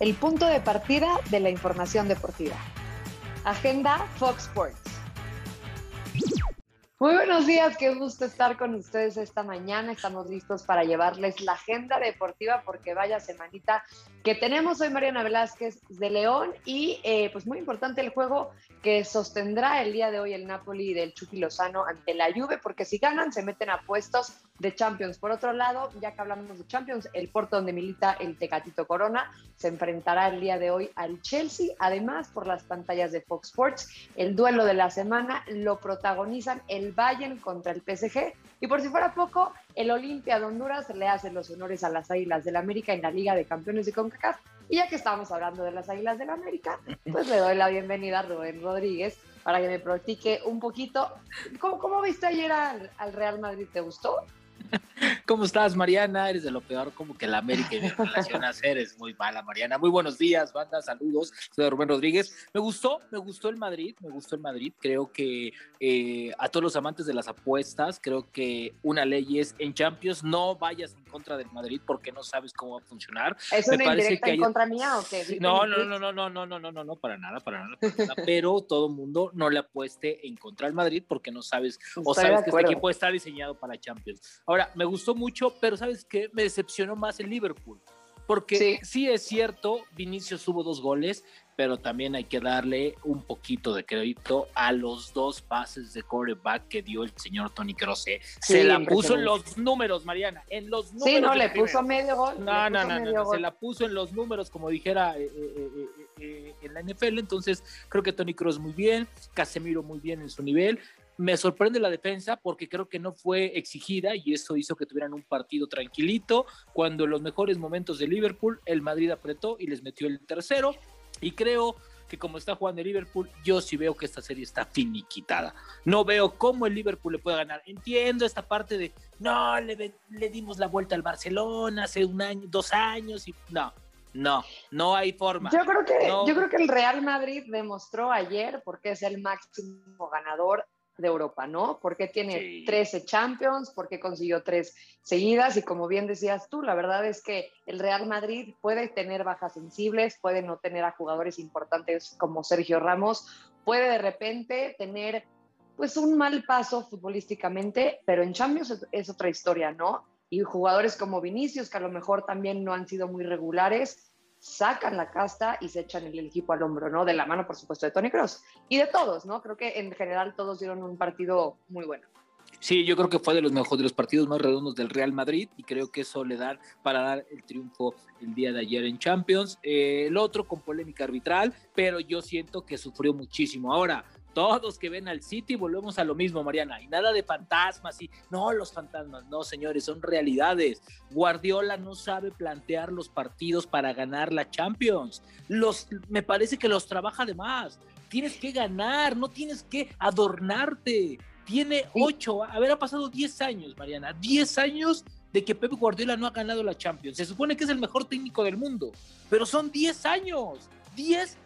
el punto de partida de la información deportiva. Agenda Fox Sports. Muy buenos días, qué gusto estar con ustedes esta mañana. Estamos listos para llevarles la agenda deportiva porque vaya semanita que tenemos hoy Mariana Velázquez de León y eh, pues muy importante el juego que sostendrá el día de hoy el Napoli del Chucky Lozano ante la Juve porque si ganan se meten a puestos de Champions. Por otro lado, ya que hablamos de Champions, el Porto donde milita el Tecatito Corona se enfrentará el día de hoy al Chelsea. Además, por las pantallas de Fox Sports, el duelo de la semana lo protagonizan el Bayern contra el PSG. Y por si fuera poco, el Olimpia de Honduras le hace los honores a las Águilas del América en la Liga de Campeones de CONCACAF. Y ya que estamos hablando de las Águilas del América, pues le doy la bienvenida a Rubén Rodríguez para que me platique un poquito. ¿Cómo, cómo viste ayer al Real Madrid? ¿Te gustó? ¿Cómo estás, Mariana? Eres de lo peor, como que la América y relación a eres muy mala, Mariana. Muy buenos días, banda, saludos. Soy Rubén Rodríguez. Me gustó, me gustó el Madrid, me gustó el Madrid. Creo que eh, a todos los amantes de las apuestas, creo que una ley es en Champions no vayas en contra del Madrid porque no sabes cómo va a funcionar. ¿Es una parece que en contra mía o qué? No, no, no, no, no, no, no, no, no, no, para nada, para nada. Pero todo mundo no le apueste en contra del Madrid porque no sabes o sabes que este equipo está diseñado para Champions. Ahora, me gustó mucho, pero ¿sabes qué? Me decepcionó más el Liverpool. Porque sí. es cierto, Vinicius hubo dos goles, pero también hay que darle un poquito de crédito a los dos pases de coreback que dio el señor Tony Kroos. se la puso en los números, Mariana, en los números. Sí, no, le puso medio gol. No, no, no, se la puso en los números, como dijera eh, eh, eh, en la NFL. Entonces, creo que Tony Kroos muy bien, Casemiro muy bien en su nivel. Me sorprende la defensa porque creo que no fue exigida y eso hizo que tuvieran un partido tranquilito. Cuando en los mejores momentos de Liverpool, el Madrid apretó y les metió el tercero. Y creo que como está jugando el Liverpool, yo sí veo que esta serie está finiquitada. No veo cómo el Liverpool le puede ganar. Entiendo esta parte de, no, le, le dimos la vuelta al Barcelona hace un año, dos años y no, no, no hay forma. Yo creo que, yo creo que el Real Madrid demostró ayer, porque es el máximo ganador de Europa, ¿no? Porque tiene 13 Champions, porque consiguió tres seguidas y como bien decías tú, la verdad es que el Real Madrid puede tener bajas sensibles, puede no tener a jugadores importantes como Sergio Ramos, puede de repente tener pues un mal paso futbolísticamente, pero en Champions es otra historia, ¿no? Y jugadores como Vinicius, que a lo mejor también no han sido muy regulares, sacan la casta y se echan el equipo al hombro, ¿no? De la mano, por supuesto, de Tony Cross y de todos, ¿no? Creo que en general todos dieron un partido muy bueno. Sí, yo creo que fue de los mejores, de los partidos más redondos del Real Madrid y creo que eso le da para dar el triunfo el día de ayer en Champions. Eh, el otro con polémica arbitral, pero yo siento que sufrió muchísimo. Ahora, todos que ven al City, volvemos a lo mismo, Mariana, y nada de fantasmas y no los fantasmas, no, señores, son realidades. Guardiola no sabe plantear los partidos para ganar la Champions. Los, me parece que los trabaja de más. Tienes que ganar, no tienes que adornarte. Tiene ocho, a ver, ha pasado diez años, Mariana, diez años de que Pep Guardiola no ha ganado la Champions. Se supone que es el mejor técnico del mundo, pero son diez años, diez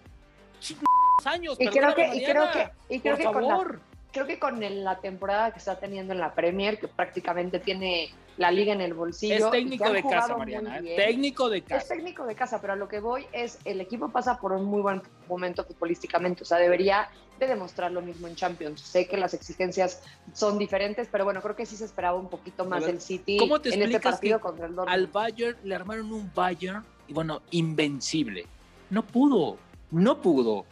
años. Y creo que, y creo que, y creo que con la, creo que con la temporada que está teniendo en la Premier, que prácticamente tiene la liga en el bolsillo. Es técnico de casa, Mariana. ¿eh? técnico de casa. Es técnico de casa, pero a lo que voy es, el equipo pasa por un muy buen momento futbolísticamente, o sea, debería de demostrar lo mismo en Champions. Sé que las exigencias son diferentes, pero bueno, creo que sí se esperaba un poquito más del City ¿cómo te en este partido contra el Dortmund. Al Bayern le armaron un Bayern, y bueno, invencible. No pudo, no pudo.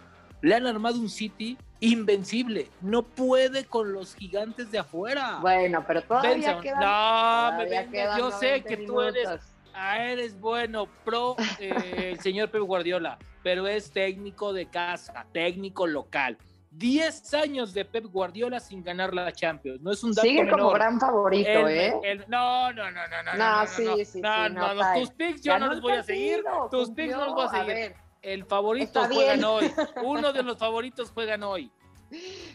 Le han armado un City invencible. No puede con los gigantes de afuera. Bueno, pero todavía No, me Yo sé que tú eres, ah, eres bueno, pro eh, el señor Pep Guardiola, pero es técnico de casa, técnico local. Diez años de Pep Guardiola sin ganar la Champions. No es un dato Sigue como gran favorito, ¿eh? no, no, no, no, no. No, sí, sí, no, no, no, tus picks yo no los voy a seguir. Tus picks no los voy a seguir el favorito juegan hoy. Uno de los favoritos juegan hoy.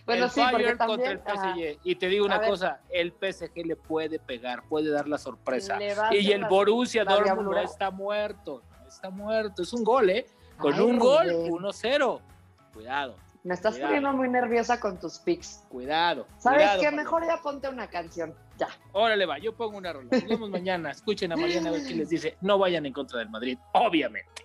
Bueno, el sí, Bayern contra el PSG. Y te digo una cosa, el PSG le puede pegar, puede dar la sorpresa. Y el Borussia Dortmund está muerto, está muerto. Es un gol, ¿eh? Con un gol, 1-0. Cuidado. Me estás poniendo muy nerviosa con tus picks. Cuidado. ¿Sabes qué? Mejor ya ponte una canción. Ya. Órale, va. Yo pongo una rola. Nos vemos mañana. Escuchen a Mariana a ver qué les dice. No vayan en contra del Madrid, obviamente.